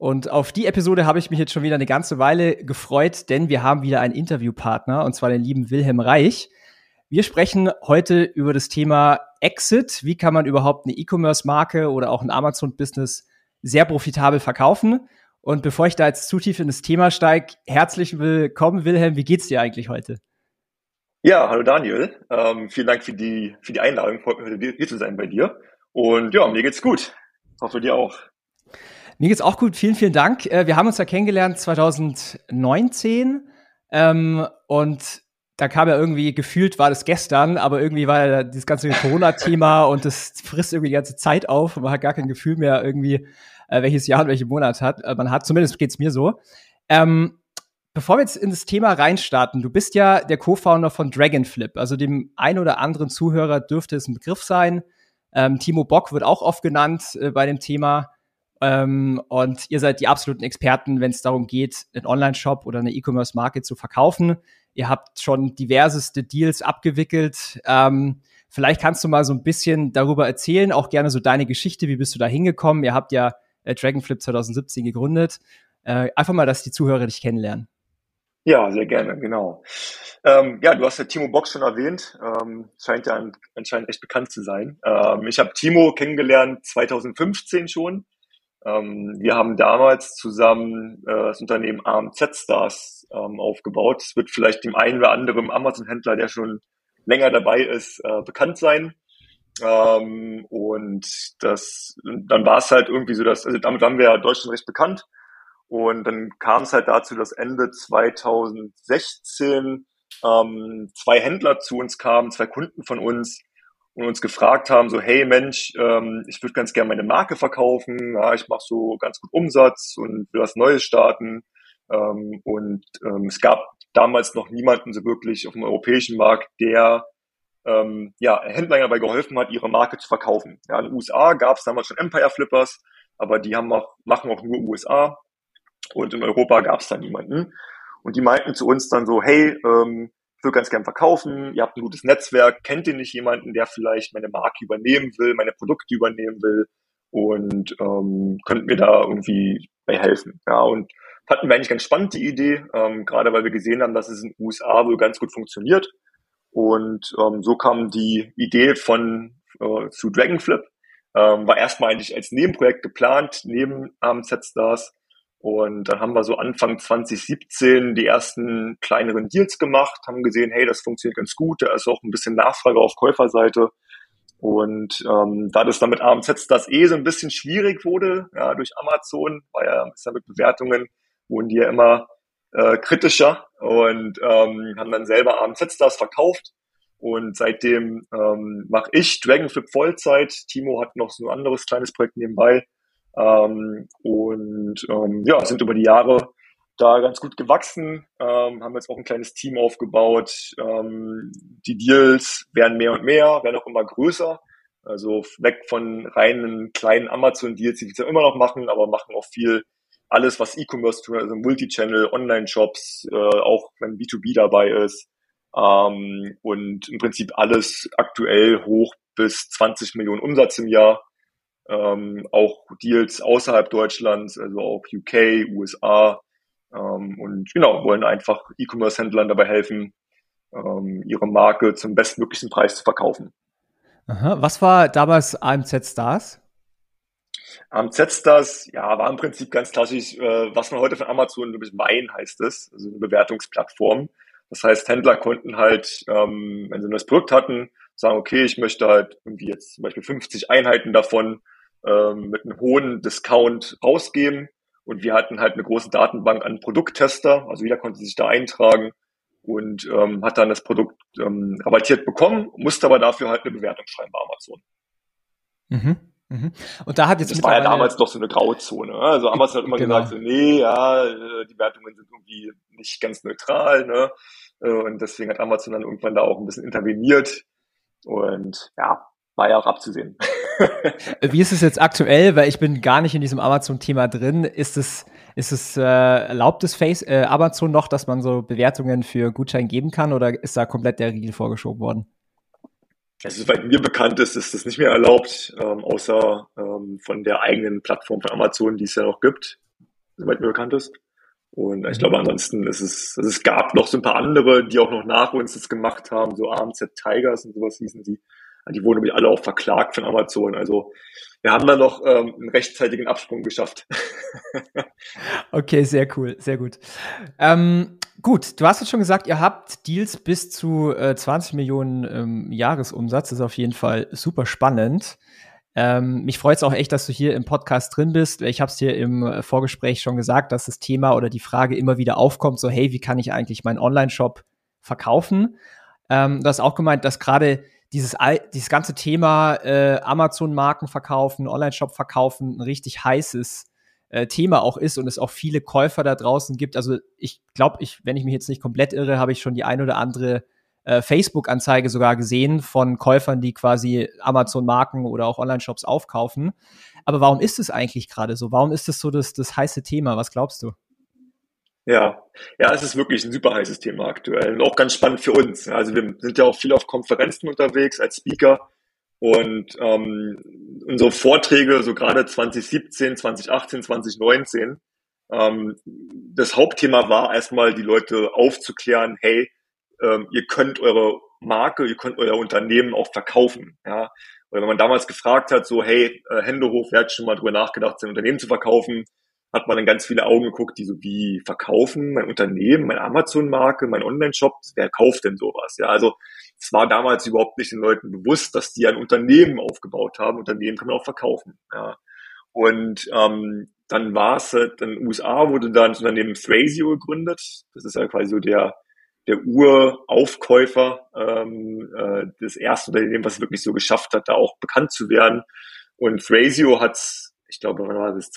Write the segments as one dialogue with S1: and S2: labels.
S1: Und auf die Episode habe ich mich jetzt schon wieder eine ganze Weile gefreut, denn wir haben wieder einen Interviewpartner, und zwar den lieben Wilhelm Reich. Wir sprechen heute über das Thema Exit. Wie kann man überhaupt eine E-Commerce-Marke oder auch ein Amazon-Business sehr profitabel verkaufen? Und bevor ich da jetzt zu tief in das Thema steige, herzlich willkommen, Wilhelm. Wie geht's dir eigentlich heute?
S2: Ja, hallo Daniel. Ähm, vielen Dank für die, für die Einladung. Freut mich, heute hier zu sein bei dir. Und ja, mir geht's gut. Hoffe dir auch.
S1: Mir geht's auch gut. Vielen, vielen Dank. Äh, wir haben uns ja kennengelernt 2019. Ähm, und da kam ja irgendwie gefühlt, war das gestern, aber irgendwie war ja dieses ganze Corona-Thema und das frisst irgendwie die ganze Zeit auf und man hat gar kein Gefühl mehr irgendwie, äh, welches Jahr und welchen Monat hat. Äh, man hat, zumindest geht's mir so. Ähm, Bevor wir jetzt in das Thema reinstarten, du bist ja der Co-Founder von Dragonflip, also dem ein oder anderen Zuhörer dürfte es ein Begriff sein. Ähm, Timo Bock wird auch oft genannt äh, bei dem Thema. Ähm, und ihr seid die absoluten Experten, wenn es darum geht, einen Online-Shop oder eine E-Commerce-Marke zu verkaufen. Ihr habt schon diverseste Deals abgewickelt. Ähm, vielleicht kannst du mal so ein bisschen darüber erzählen, auch gerne so deine Geschichte, wie bist du da hingekommen? Ihr habt ja äh, Dragonflip 2017 gegründet. Äh, einfach mal, dass die Zuhörer dich kennenlernen.
S2: Ja, sehr gerne, genau. Ähm, ja, du hast ja Timo Box schon erwähnt, ähm, scheint ja anscheinend echt bekannt zu sein. Ähm, ich habe Timo kennengelernt 2015 schon. Ähm, wir haben damals zusammen äh, das Unternehmen AMZ Stars ähm, aufgebaut. Es wird vielleicht dem einen oder anderen Amazon-Händler, der schon länger dabei ist, äh, bekannt sein. Ähm, und das, dann war es halt irgendwie so, dass, also damit waren wir ja Deutschland recht bekannt. Und dann kam es halt dazu, dass Ende 2016 ähm, zwei Händler zu uns kamen, zwei Kunden von uns und uns gefragt haben, so, hey Mensch, ähm, ich würde ganz gerne meine Marke verkaufen, ja, ich mache so ganz gut Umsatz und will was Neues starten. Ähm, und ähm, es gab damals noch niemanden so wirklich auf dem europäischen Markt, der ähm, ja, Händlern dabei geholfen hat, ihre Marke zu verkaufen. Ja, in den USA gab es damals schon Empire Flippers, aber die haben auch, machen auch nur USA. Und in Europa gab es da niemanden. Und die meinten zu uns dann so, hey, ähm, würde ganz gern verkaufen, ihr habt ein gutes Netzwerk, kennt ihr nicht jemanden, der vielleicht meine Marke übernehmen will, meine Produkte übernehmen will und ähm, könnt mir da irgendwie bei helfen. Ja, und hatten wir eigentlich ganz spannend die Idee, ähm, gerade weil wir gesehen haben, dass es in den USA wohl ganz gut funktioniert. Und ähm, so kam die Idee von äh, zu Dragonflip. Ähm, war erstmal eigentlich als Nebenprojekt geplant, neben AMZ Stars. Und dann haben wir so Anfang 2017 die ersten kleineren Deals gemacht, haben gesehen, hey, das funktioniert ganz gut, da ist auch ein bisschen Nachfrage auf Käuferseite. Und ähm, da das dann mit AMZ das eh so ein bisschen schwierig wurde, ja, durch Amazon, war ja, ist ja mit Bewertungen, wurden die ja immer äh, kritischer und ähm, haben dann selber AMZ Stars verkauft. Und seitdem ähm, mache ich Dragonflip Vollzeit. Timo hat noch so ein anderes kleines Projekt nebenbei. Ähm, und ähm, ja, sind über die Jahre da ganz gut gewachsen, ähm, haben jetzt auch ein kleines Team aufgebaut. Ähm, die Deals werden mehr und mehr, werden auch immer größer. Also weg von reinen kleinen Amazon-Deals, die wir immer noch machen, aber machen auch viel alles, was E-Commerce tun, also Multichannel, Online-Shops, äh, auch wenn B2B dabei ist. Ähm, und im Prinzip alles aktuell hoch bis 20 Millionen Umsatz im Jahr ähm, auch Deals außerhalb Deutschlands, also auch UK, USA ähm, und genau, wollen einfach E-Commerce-Händlern dabei helfen, ähm, ihre Marke zum bestmöglichen Preis zu verkaufen.
S1: Aha. Was war damals AMZ Stars?
S2: AMZ Stars, ja, war im Prinzip ganz klassisch, äh, was man heute von Amazon, glaube ich, Wein heißt es, also eine Bewertungsplattform. Das heißt, Händler konnten halt, ähm, wenn sie ein neues Produkt hatten, sagen, okay, ich möchte halt irgendwie jetzt zum Beispiel 50 Einheiten davon ähm, mit einem hohen Discount rausgeben. Und wir hatten halt eine große Datenbank an Produkttester, also jeder konnte sich da eintragen und ähm, hat dann das Produkt ähm, rabattiert bekommen, musste aber dafür halt eine Bewertung schreiben bei Amazon.
S1: Mhm. Mhm. Und da hat jetzt
S2: das war ja damals noch so eine Grauzone. Ne? Also Amazon hat immer genau. gesagt, so, nee, ja, äh, die Wertungen sind irgendwie nicht ganz neutral, ne? Äh, und deswegen hat Amazon dann irgendwann da auch ein bisschen interveniert. Und ja, war ja auch abzusehen.
S1: Wie ist es jetzt aktuell? Weil ich bin gar nicht in diesem Amazon-Thema drin. Ist es, ist es äh, erlaubt es Face, äh, Amazon noch, dass man so Bewertungen für Gutschein geben kann oder ist da komplett der Riegel vorgeschoben worden?
S2: Also, soweit mir bekannt ist, ist das nicht mehr erlaubt, ähm, außer ähm, von der eigenen Plattform von Amazon, die es ja noch gibt, soweit mir bekannt ist. Und ich mhm. glaube, ansonsten ist es, also es gab noch so ein paar andere, die auch noch nach uns das gemacht haben, so AMZ Tigers und sowas hießen die. Die wurden nämlich alle auch verklagt von Amazon. Also wir haben da noch ähm, einen rechtzeitigen Absprung geschafft.
S1: okay, sehr cool, sehr gut. Ähm, gut, du hast jetzt schon gesagt, ihr habt Deals bis zu äh, 20 Millionen ähm, Jahresumsatz. Das ist auf jeden Fall super spannend. Ähm, mich freut es auch echt, dass du hier im Podcast drin bist. Ich habe es dir im äh, Vorgespräch schon gesagt, dass das Thema oder die Frage immer wieder aufkommt, so hey, wie kann ich eigentlich meinen Online-Shop verkaufen? Ähm, du hast auch gemeint, dass gerade dieses, dieses ganze Thema äh, Amazon-Marken verkaufen, Online-Shop verkaufen ein richtig heißes äh, Thema auch ist und es auch viele Käufer da draußen gibt. Also ich glaube, ich, wenn ich mich jetzt nicht komplett irre, habe ich schon die ein oder andere äh, Facebook-Anzeige sogar gesehen von Käufern, die quasi Amazon-Marken oder auch Online-Shops aufkaufen. Aber warum ist es eigentlich gerade so? Warum ist es so das, das heiße Thema? Was glaubst du?
S2: Ja, ja, es ist wirklich ein super heißes Thema aktuell und auch ganz spannend für uns. Also wir sind ja auch viel auf Konferenzen unterwegs als Speaker und ähm, unsere Vorträge, so gerade 2017, 2018, 2019, ähm, das Hauptthema war erstmal die Leute aufzuklären, hey, ähm, ihr könnt eure Marke, ihr könnt euer Unternehmen auch verkaufen. Ja? Oder wenn man damals gefragt hat, so, hey, äh, Händehof, wer hat schon mal drüber nachgedacht, sein Unternehmen zu verkaufen? Hat man dann ganz viele Augen geguckt, die so wie verkaufen, mein Unternehmen, meine Amazon-Marke, mein Online-Shop, wer kauft denn sowas? Ja, also es war damals überhaupt nicht den Leuten bewusst, dass die ein Unternehmen aufgebaut haben. Unternehmen kann man auch verkaufen. Ja. Und ähm, dann war es halt, in den USA wurde dann das Unternehmen Thrasio gegründet. Das ist ja quasi so der, der Uraufkäufer ähm, äh, des ersten Unternehmens, was wirklich so geschafft hat, da auch bekannt zu werden. Und Thrasio hat, ich glaube, wann war das,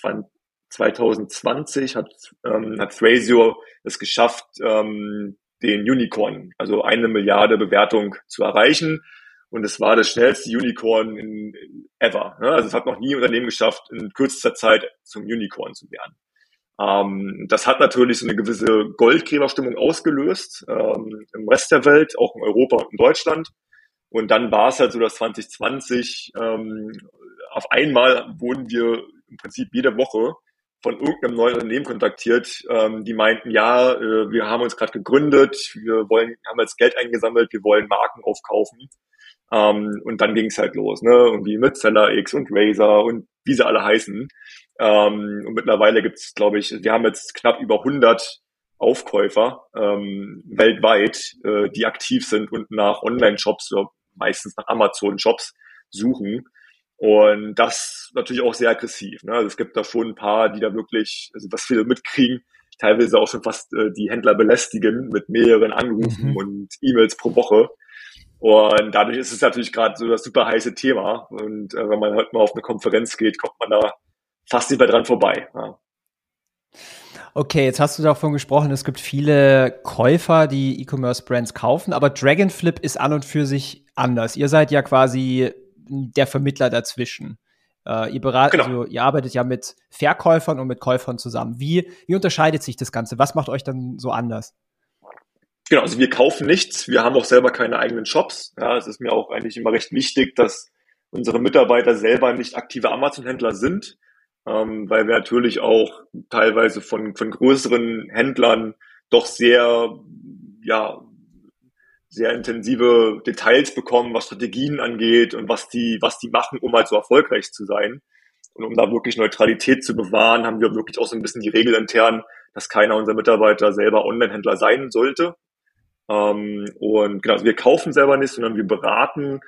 S2: 2020 hat, ähm, hat Thrasio es geschafft, ähm, den Unicorn, also eine Milliarde Bewertung zu erreichen. Und es war das schnellste Unicorn in, ever. Ne? Also es hat noch nie ein Unternehmen geschafft, in kürzester Zeit zum Unicorn zu werden. Ähm, das hat natürlich so eine gewisse Goldgräberstimmung ausgelöst ähm, im Rest der Welt, auch in Europa und in Deutschland. Und dann war es halt so, dass 2020 ähm, auf einmal wurden wir im Prinzip jede Woche von irgendeinem neuen Unternehmen kontaktiert, ähm, die meinten, ja, äh, wir haben uns gerade gegründet, wir wollen, haben jetzt Geld eingesammelt, wir wollen Marken aufkaufen. Ähm, und dann ging es halt los, ne? Irgendwie mit Seller X und Razer und wie sie alle heißen. Ähm, und mittlerweile gibt es, glaube ich, wir haben jetzt knapp über 100 Aufkäufer ähm, weltweit, äh, die aktiv sind und nach Online-Shops, meistens nach Amazon-Shops suchen. Und das natürlich auch sehr aggressiv. Ne? Also es gibt da schon ein paar, die da wirklich, also was viele mitkriegen, teilweise auch schon fast äh, die Händler belästigen mit mehreren Anrufen mhm. und E-Mails pro Woche. Und dadurch ist es natürlich gerade so das super heiße Thema. Und äh, wenn man heute mal auf eine Konferenz geht, kommt man da fast nicht mehr dran vorbei. Ja.
S1: Okay, jetzt hast du davon gesprochen, es gibt viele Käufer, die E-Commerce-Brands kaufen, aber Dragonflip ist an und für sich anders. Ihr seid ja quasi der Vermittler dazwischen. Äh, ihr, beratet, genau. also, ihr arbeitet ja mit Verkäufern und mit Käufern zusammen. Wie, wie unterscheidet sich das Ganze? Was macht euch dann so anders?
S2: Genau, also wir kaufen nichts. Wir haben auch selber keine eigenen Shops. Ja, es ist mir auch eigentlich immer recht wichtig, dass unsere Mitarbeiter selber nicht aktive Amazon-Händler sind, ähm, weil wir natürlich auch teilweise von, von größeren Händlern doch sehr, ja, sehr intensive Details bekommen, was Strategien angeht und was die, was die machen, um halt so erfolgreich zu sein. Und um da wirklich Neutralität zu bewahren, haben wir wirklich auch so ein bisschen die Regel intern, dass keiner unserer Mitarbeiter selber Online-Händler sein sollte. Ähm, und genau, also wir kaufen selber nicht, sondern wir beraten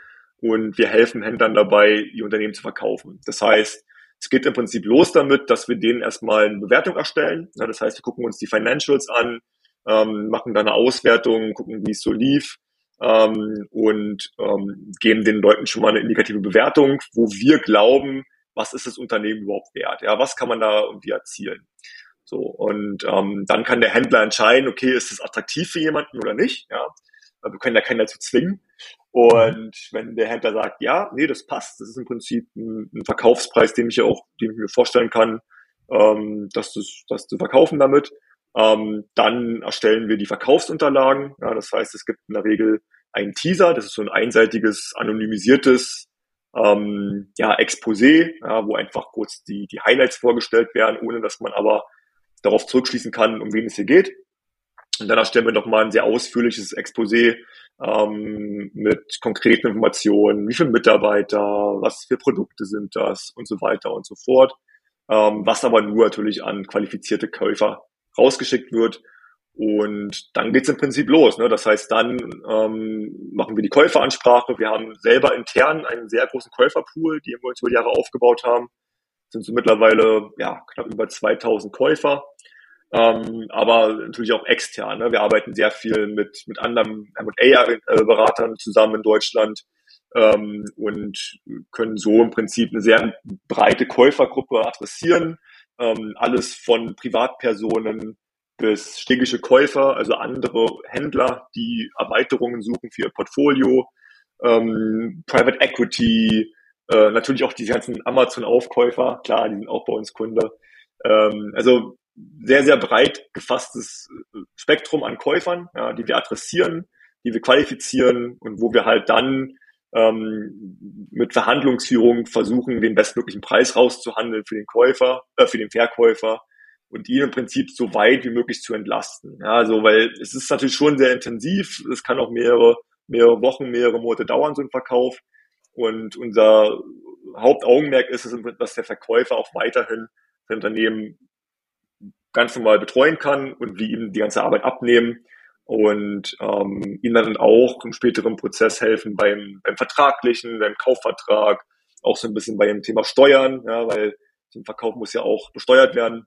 S2: und wir helfen Händlern dabei, ihr Unternehmen zu verkaufen. Das heißt, es geht im Prinzip los damit, dass wir denen erstmal eine Bewertung erstellen. Ja, das heißt, wir gucken uns die Financials an, ähm, machen da eine Auswertung, gucken, wie es so lief ähm, und ähm, geben den Leuten schon mal eine indikative Bewertung, wo wir glauben, was ist das Unternehmen überhaupt wert? Ja, was kann man da irgendwie erzielen? So, und ähm, dann kann der Händler entscheiden, okay, ist es attraktiv für jemanden oder nicht? Ja, wir können da keinen dazu zwingen. Und wenn der Händler sagt, ja, nee, das passt, das ist im Prinzip ein, ein Verkaufspreis, den ich ja auch, den ich mir vorstellen kann, ähm, das, das, das zu verkaufen damit, ähm, dann erstellen wir die Verkaufsunterlagen. Ja, das heißt, es gibt in der Regel einen Teaser, das ist so ein einseitiges, anonymisiertes ähm, ja, Exposé, ja, wo einfach kurz die, die Highlights vorgestellt werden, ohne dass man aber darauf zurückschließen kann, um wen es hier geht. Und dann erstellen wir nochmal ein sehr ausführliches Exposé ähm, mit konkreten Informationen, wie viele Mitarbeiter, was für Produkte sind das und so weiter und so fort. Ähm, was aber nur natürlich an qualifizierte Käufer rausgeschickt wird. Und dann geht's im Prinzip los. Ne? Das heißt, dann ähm, machen wir die Käuferansprache. Wir haben selber intern einen sehr großen Käuferpool, den wir uns über die Jahre aufgebaut haben. Sind so mittlerweile ja, knapp über 2000 Käufer. Ähm, aber natürlich auch extern. Ne? Wir arbeiten sehr viel mit, mit anderen M&A-Beratern zusammen in Deutschland ähm, und können so im Prinzip eine sehr breite Käufergruppe adressieren. Ähm, alles von Privatpersonen bis städtische Käufer, also andere Händler, die Erweiterungen suchen für ihr Portfolio, ähm, Private Equity, äh, natürlich auch die ganzen Amazon-Aufkäufer, klar, die sind auch bei uns Kunde. Ähm, also sehr, sehr breit gefasstes Spektrum an Käufern, ja, die wir adressieren, die wir qualifizieren und wo wir halt dann ähm, mit Verhandlungsführung versuchen, den bestmöglichen Preis rauszuhandeln für den Käufer, äh, für den Verkäufer und ihn im Prinzip so weit wie möglich zu entlasten. Ja, also, weil es ist natürlich schon sehr intensiv. Es kann auch mehrere, mehrere Wochen, mehrere Monate dauern, so ein Verkauf. Und unser Hauptaugenmerk ist es, dass der Verkäufer auch weiterhin sein Unternehmen ganz normal betreuen kann und wir ihm die ganze Arbeit abnehmen und ähm, ihnen dann auch im späteren Prozess helfen beim, beim Vertraglichen, beim Kaufvertrag, auch so ein bisschen bei dem Thema Steuern, ja, weil so ein Verkauf muss ja auch besteuert werden.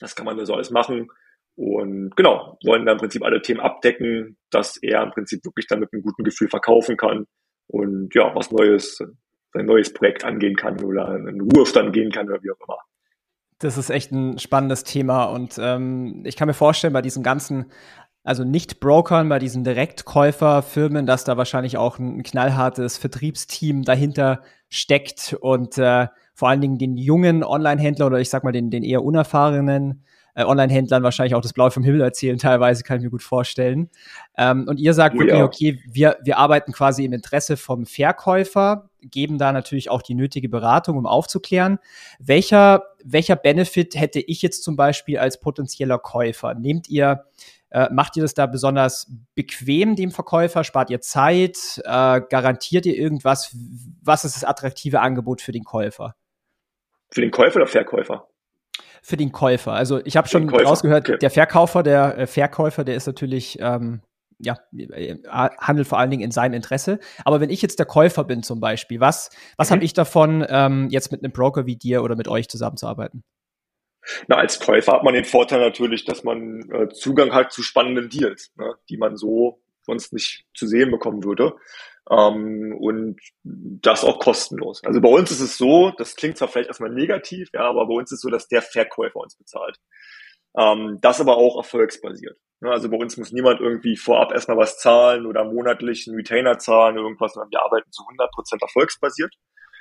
S2: Das kann man so alles machen. Und genau, wollen da im Prinzip alle Themen abdecken, dass er im Prinzip wirklich dann mit einem guten Gefühl verkaufen kann und ja, was Neues, sein neues Projekt angehen kann oder einen Ruhestand gehen kann oder wie auch immer.
S1: Das ist echt ein spannendes Thema und ähm, ich kann mir vorstellen, bei diesen ganzen also nicht Brokern, bei diesen Direktkäuferfirmen, dass da wahrscheinlich auch ein, knallhartes Vertriebsteam dahinter steckt und äh, vor allen Dingen den jungen Online-Händlern oder ich sag mal den, den eher unerfahrenen äh, Online-Händlern wahrscheinlich auch das Blaue vom Himmel erzählen, teilweise kann ich mir gut vorstellen. Ähm, und ihr sagt oh, wirklich, ja. okay, wir, wir arbeiten quasi im Interesse vom Verkäufer, geben da natürlich auch die nötige Beratung, um aufzuklären. Welcher, welcher Benefit hätte ich jetzt zum Beispiel als potenzieller Käufer? Nehmt ihr äh, macht ihr das da besonders bequem dem Verkäufer? Spart ihr Zeit? Äh, garantiert ihr irgendwas? Was ist das attraktive Angebot für den Käufer?
S2: Für den Käufer oder Verkäufer?
S1: Für den Käufer. Also ich habe schon rausgehört, okay. der Verkäufer, der äh, Verkäufer, der ist natürlich ähm, ja, äh, handelt vor allen Dingen in seinem Interesse. Aber wenn ich jetzt der Käufer bin zum Beispiel, was, was mhm. habe ich davon, ähm, jetzt mit einem Broker wie dir oder mit euch zusammenzuarbeiten?
S2: Na, als Käufer hat man den Vorteil natürlich, dass man äh, Zugang hat zu spannenden Deals, ne, die man so sonst nicht zu sehen bekommen würde. Ähm, und das auch kostenlos. Also bei uns ist es so, das klingt zwar vielleicht erstmal negativ, ja, aber bei uns ist es so, dass der Verkäufer uns bezahlt. Ähm, das aber auch erfolgsbasiert. Ne, also bei uns muss niemand irgendwie vorab erstmal was zahlen oder monatlich einen Retainer zahlen oder irgendwas, sondern wir arbeiten zu 100% erfolgsbasiert.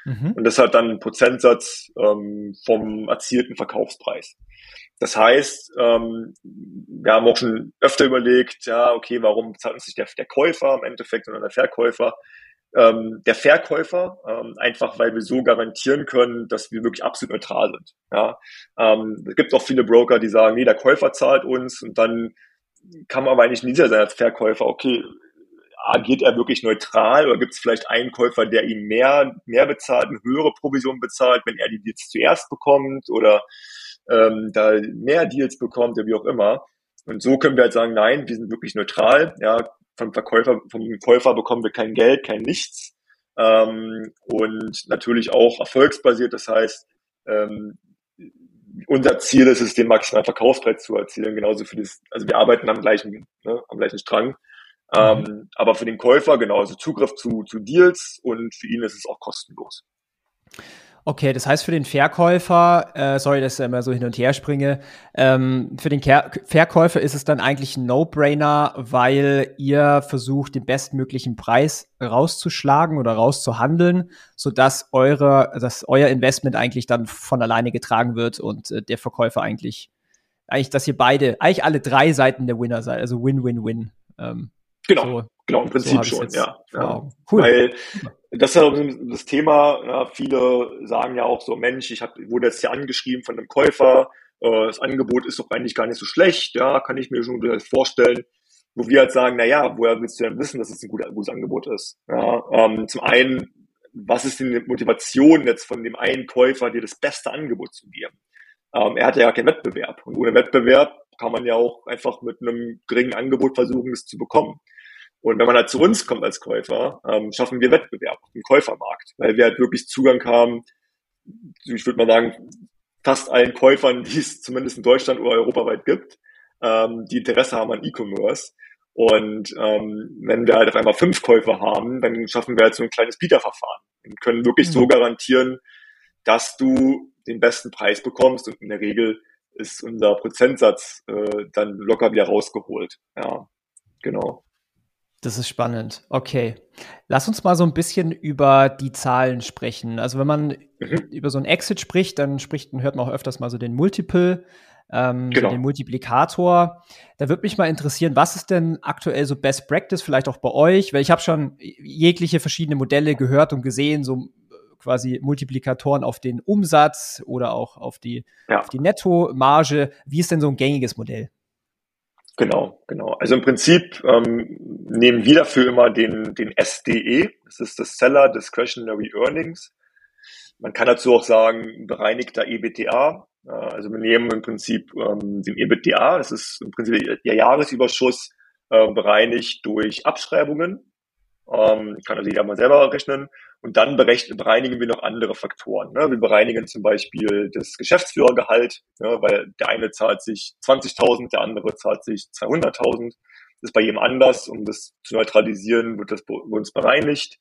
S2: Mhm. Und das hat dann einen Prozentsatz ähm, vom erzielten Verkaufspreis. Das heißt, ähm, wir haben auch schon öfter überlegt, ja, okay, warum bezahlt uns nicht der, der Käufer im Endeffekt, sondern der Verkäufer? Ähm, der Verkäufer, ähm, einfach weil wir so garantieren können, dass wir wirklich absolut neutral sind. Ja? Ähm, es gibt auch viele Broker, die sagen, nee, der Käufer zahlt uns und dann kann man aber eigentlich nie sein als Verkäufer, okay, agiert er wirklich neutral oder gibt es vielleicht einen Käufer, der ihm mehr, mehr bezahlt, eine höhere Provision bezahlt, wenn er die Deals zuerst bekommt oder ähm, da mehr Deals bekommt oder wie auch immer. Und so können wir halt sagen, nein, wir sind wirklich neutral. Ja, vom Verkäufer, vom Käufer bekommen wir kein Geld, kein Nichts. Ähm, und natürlich auch erfolgsbasiert. Das heißt, ähm, unser Ziel ist es, den maximalen Verkaufspreis zu erzielen. Genauso für das, also wir arbeiten am gleichen, ne, am gleichen Strang. Ähm, mhm. aber für den Käufer genauso Zugriff zu, zu Deals und für ihn ist es auch kostenlos.
S1: Okay, das heißt für den Verkäufer, äh, sorry, dass ich immer so hin und her springe, ähm, für den Ker Verkäufer ist es dann eigentlich ein No-Brainer, weil ihr versucht, den bestmöglichen Preis rauszuschlagen oder rauszuhandeln, sodass eure, dass euer Investment eigentlich dann von alleine getragen wird und äh, der Verkäufer eigentlich, eigentlich, dass ihr beide, eigentlich alle drei Seiten der Winner seid, also Win-Win-Win.
S2: Ähm, genau. So, Genau, im Prinzip so schon, ja. ja. Cool. Weil das ist ja das Thema, ja, viele sagen ja auch so, Mensch, ich hab, wurde jetzt hier angeschrieben von einem Käufer, äh, das Angebot ist doch eigentlich gar nicht so schlecht, ja, kann ich mir schon vorstellen. Wo wir halt sagen, na ja, woher willst du denn wissen, dass es ein gutes, gutes Angebot ist? Ja, ähm, zum einen, was ist denn die Motivation jetzt von dem einen Käufer, dir das beste Angebot zu geben? Ähm, er hat ja keinen Wettbewerb. Und ohne Wettbewerb kann man ja auch einfach mit einem geringen Angebot versuchen, es zu bekommen. Und wenn man halt zu uns kommt als Käufer, ähm, schaffen wir Wettbewerb im Käufermarkt, weil wir halt wirklich Zugang haben, ich würde mal sagen, fast allen Käufern, die es zumindest in Deutschland oder europaweit gibt, ähm, die Interesse haben an E-Commerce. Und ähm, wenn wir halt auf einmal fünf Käufer haben, dann schaffen wir halt so ein kleines Bieterverfahren und können wirklich mhm. so garantieren, dass du den besten Preis bekommst und in der Regel ist unser Prozentsatz äh, dann locker wieder rausgeholt. Ja, genau.
S1: Das ist spannend. Okay. Lass uns mal so ein bisschen über die Zahlen sprechen. Also wenn man mhm. über so ein Exit spricht, dann spricht, dann hört man auch öfters mal so den Multiple, ähm, genau. so den Multiplikator. Da würde mich mal interessieren, was ist denn aktuell so Best Practice vielleicht auch bei euch? Weil ich habe schon jegliche verschiedene Modelle gehört und gesehen, so quasi Multiplikatoren auf den Umsatz oder auch auf die, ja. auf die Nettomarge. Wie ist denn so ein gängiges Modell?
S2: Genau, genau. Also im Prinzip ähm, nehmen wir dafür immer den, den SDE, das ist das Seller Discretionary Earnings. Man kann dazu auch sagen, bereinigter EBTA. Äh, also wir nehmen im Prinzip ähm, den EBTA, das ist im Prinzip der Jahresüberschuss, äh, bereinigt durch Abschreibungen. Ähm, kann also jeder mal selber rechnen. Und dann bereinigen wir noch andere Faktoren. Ne? Wir bereinigen zum Beispiel das Geschäftsführergehalt, ne? weil der eine zahlt sich 20.000, der andere zahlt sich 200.000. Das ist bei jedem anders. Um das zu neutralisieren, wird das bei uns bereinigt.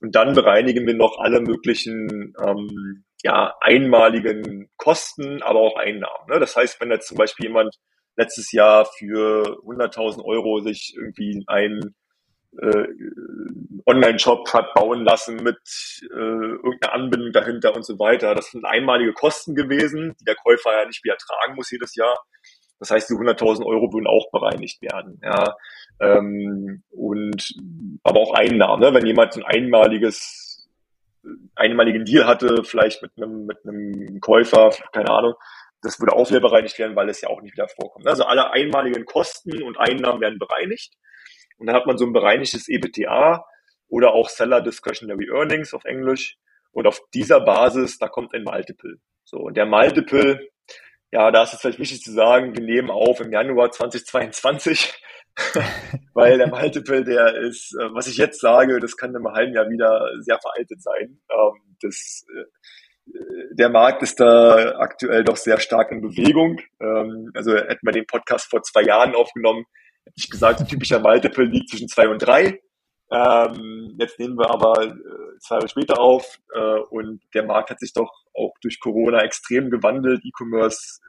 S2: Und dann bereinigen wir noch alle möglichen ähm, ja, einmaligen Kosten, aber auch Einnahmen. Ne? Das heißt, wenn jetzt zum Beispiel jemand letztes Jahr für 100.000 Euro sich irgendwie ein äh, Online-Shop hat bauen lassen mit äh, irgendeiner Anbindung dahinter und so weiter. Das sind einmalige Kosten gewesen, die der Käufer ja nicht wieder tragen muss jedes Jahr. Das heißt, die 100.000 Euro würden auch bereinigt werden. Ja. Ähm, und aber auch Einnahmen. Ne? Wenn jemand ein einmaliges einmaligen Deal hatte, vielleicht mit einem mit einem Käufer, keine Ahnung, das würde auch wieder bereinigt werden, weil es ja auch nicht wieder vorkommt. Also alle einmaligen Kosten und Einnahmen werden bereinigt. Und dann hat man so ein bereinigtes EBTA oder auch Seller Discretionary Earnings auf Englisch. Und auf dieser Basis, da kommt ein Multiple. So, und der Multiple, ja, da ist es vielleicht wichtig zu sagen, wir nehmen auf im Januar 2022, weil der Multiple, der ist, äh, was ich jetzt sage, das kann im halben Jahr wieder sehr veraltet sein. Ähm, das, äh, der Markt ist da aktuell doch sehr stark in Bewegung. Ähm, also hätten wir den Podcast vor zwei Jahren aufgenommen, hätte ich gesagt, ein typischer Multiple liegt zwischen zwei und drei. Ähm, jetzt nehmen wir aber äh, zwei Jahre später auf äh, und der Markt hat sich doch auch durch Corona extrem gewandelt. E-Commerce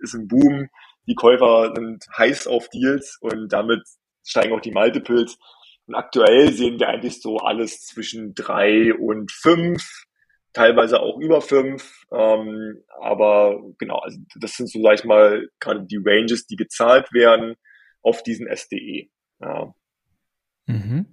S2: ist im Boom, die Käufer sind heiß auf Deals und damit steigen auch die Multiples. Und aktuell sehen wir eigentlich so alles zwischen drei und fünf, teilweise auch über fünf. Ähm, aber genau, also das sind so, sag ich mal, gerade die Ranges, die gezahlt werden auf diesen SDE. Ja.
S1: Mhm.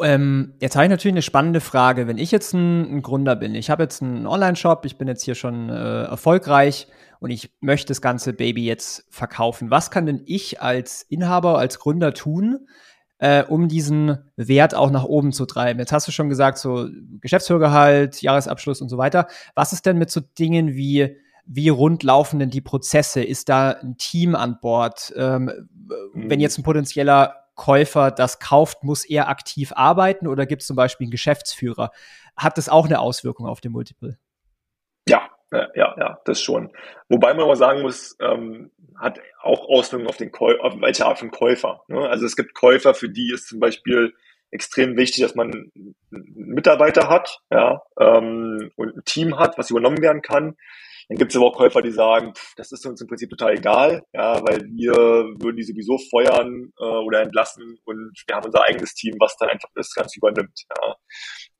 S1: Ähm, jetzt habe ich natürlich eine spannende Frage. Wenn ich jetzt ein, ein Gründer bin, ich habe jetzt einen Online-Shop, ich bin jetzt hier schon äh, erfolgreich und ich möchte das ganze Baby jetzt verkaufen. Was kann denn ich als Inhaber, als Gründer tun, äh, um diesen Wert auch nach oben zu treiben? Jetzt hast du schon gesagt, so Geschäftsführergehalt, Jahresabschluss und so weiter. Was ist denn mit so Dingen wie wie rund laufen denn die Prozesse? Ist da ein Team an Bord? Ähm, mhm. Wenn jetzt ein potenzieller Käufer das kauft, muss er aktiv arbeiten oder gibt es zum Beispiel einen Geschäftsführer? Hat das auch eine Auswirkung auf den Multiple?
S2: Ja, ja, ja, das schon. Wobei man aber sagen muss, ähm, hat auch Auswirkungen auf den Käufer, auf welche Art von Käufer. Ne? Also es gibt Käufer, für die ist zum Beispiel extrem wichtig, dass man einen Mitarbeiter hat, ja, ähm, und ein Team hat, was übernommen werden kann. Dann gibt es aber auch Käufer, die sagen, pff, das ist uns im Prinzip total egal, ja, weil wir würden die sowieso feuern äh, oder entlassen und wir haben unser eigenes Team, was dann einfach das Ganze übernimmt. Ja.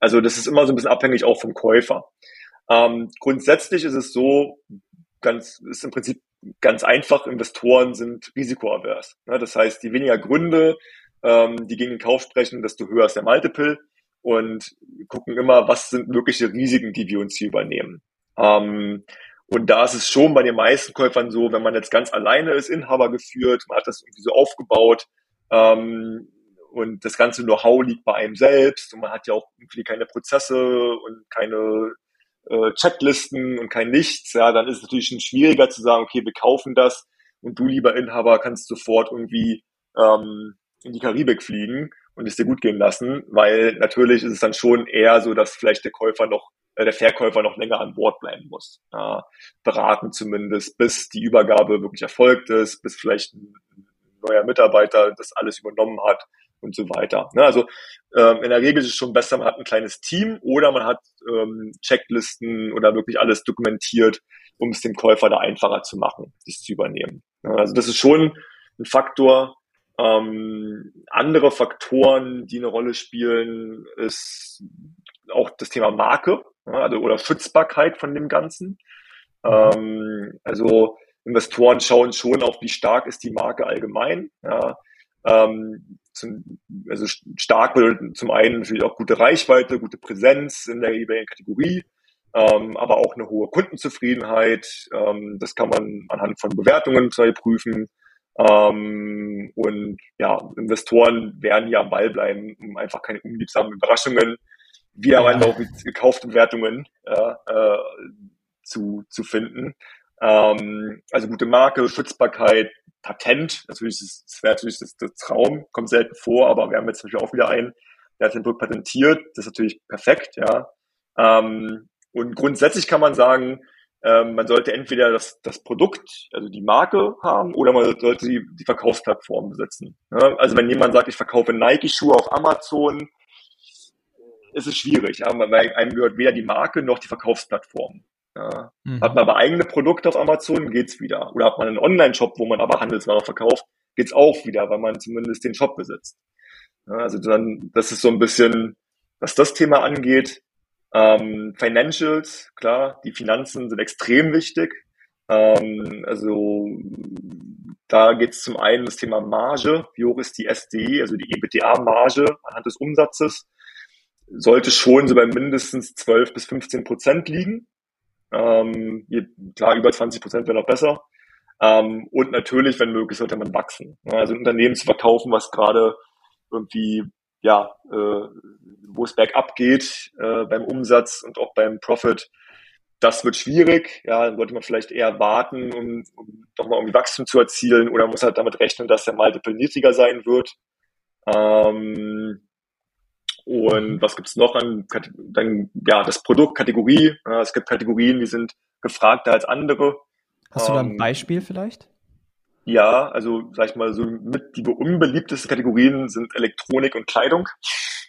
S2: Also das ist immer so ein bisschen abhängig auch vom Käufer. Ähm, grundsätzlich ist es so, ganz, ist im Prinzip ganz einfach, Investoren sind risikoavers. Ne? Das heißt, die weniger Gründe, ähm, die gegen den Kauf sprechen, desto höher ist der Multiple und gucken immer, was sind mögliche Risiken, die wir uns hier übernehmen. Ähm, und da ist es schon bei den meisten Käufern so, wenn man jetzt ganz alleine ist, Inhaber geführt, man hat das irgendwie so aufgebaut ähm, und das ganze Know-how liegt bei einem selbst und man hat ja auch irgendwie keine Prozesse und keine äh, Checklisten und kein Nichts, ja, dann ist es natürlich schon schwieriger zu sagen, okay, wir kaufen das und du, lieber Inhaber, kannst sofort irgendwie ähm, in die Karibik fliegen und es dir gut gehen lassen, weil natürlich ist es dann schon eher so, dass vielleicht der Käufer noch der Verkäufer noch länger an Bord bleiben muss. Ja, beraten zumindest, bis die Übergabe wirklich erfolgt ist, bis vielleicht ein neuer Mitarbeiter das alles übernommen hat und so weiter. Ne, also ähm, in der Regel ist es schon besser, man hat ein kleines Team oder man hat ähm, Checklisten oder wirklich alles dokumentiert, um es dem Käufer da einfacher zu machen, dies zu übernehmen. Ja, also das ist schon ein Faktor. Ähm, andere Faktoren, die eine Rolle spielen, ist auch das Thema Marke also, oder Schützbarkeit von dem Ganzen. Ähm, also Investoren schauen schon auf, wie stark ist die Marke allgemein. Ja. Ähm, zum, also stark bedeutet zum einen natürlich auch gute Reichweite, gute Präsenz in der jeweiligen Kategorie, ähm, aber auch eine hohe Kundenzufriedenheit. Ähm, das kann man anhand von Bewertungen prüfen. Ähm, und ja, Investoren werden hier am Ball bleiben, um einfach keine unliebsamen Überraschungen wie am Ende auch mit gekauften Wertungen äh, äh, zu, zu finden. Ähm, also gute Marke, Schützbarkeit, Patent, natürlich ist, das wäre natürlich das, das Traum, kommt selten vor, aber wir haben jetzt zum Beispiel auch wieder einen, der hat den Produkt patentiert, das ist natürlich perfekt, ja. Ähm, und grundsätzlich kann man sagen, ähm, man sollte entweder das, das Produkt, also die Marke haben, oder man sollte die, die Verkaufsplattform besitzen. Ja? Also wenn jemand sagt, ich verkaufe Nike-Schuhe auf Amazon, ist es schwierig, ja, weil einem gehört weder die Marke noch die Verkaufsplattform. Ja. Mhm. Hat man aber eigene Produkte auf Amazon, geht's wieder. Oder hat man einen Online-Shop, wo man aber Handelsware verkauft, geht's auch wieder, weil man zumindest den Shop besitzt. Ja, also dann, das ist so ein bisschen, was das Thema angeht. Ähm, Financials, klar, die Finanzen sind extrem wichtig. Ähm, also da geht's zum einen das Thema Marge. Wie hoch ist die SD, also die EBITDA-Marge anhand des Umsatzes? Sollte schon so bei mindestens 12 bis 15 Prozent liegen. Ähm, klar, über 20 Prozent wäre noch besser. Ähm, und natürlich, wenn möglich, sollte man wachsen. Also ein Unternehmen zu verkaufen, was gerade irgendwie, ja, äh, wo es bergab geht äh, beim Umsatz und auch beim Profit, das wird schwierig. Ja, dann sollte man vielleicht eher warten, um, um nochmal irgendwie Wachstum zu erzielen oder muss halt damit rechnen, dass der Multiple niedriger sein wird. Ähm, und was gibt's noch an, dann, ja, das Produkt, Kategorie. Es gibt Kategorien, die sind gefragter als andere.
S1: Hast du da ein ähm, Beispiel vielleicht?
S2: Ja, also sag ich mal, so mit die unbeliebtesten Kategorien sind Elektronik und Kleidung.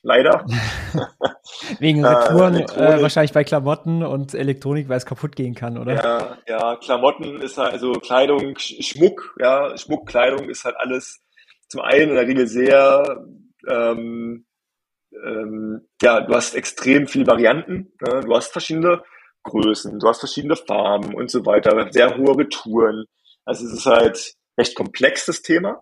S2: Leider.
S1: Wegen Retouren äh, äh, wahrscheinlich bei Klamotten und Elektronik, weil es kaputt gehen kann, oder?
S2: Ja, ja, Klamotten ist halt, also Kleidung, Schmuck, ja, Schmuck, Kleidung ist halt alles zum einen in der Regel sehr ähm, ähm, ja, du hast extrem viele Varianten, ne? du hast verschiedene Größen, du hast verschiedene Farben und so weiter, sehr hohe Retouren. Also es ist halt recht komplex, das Thema.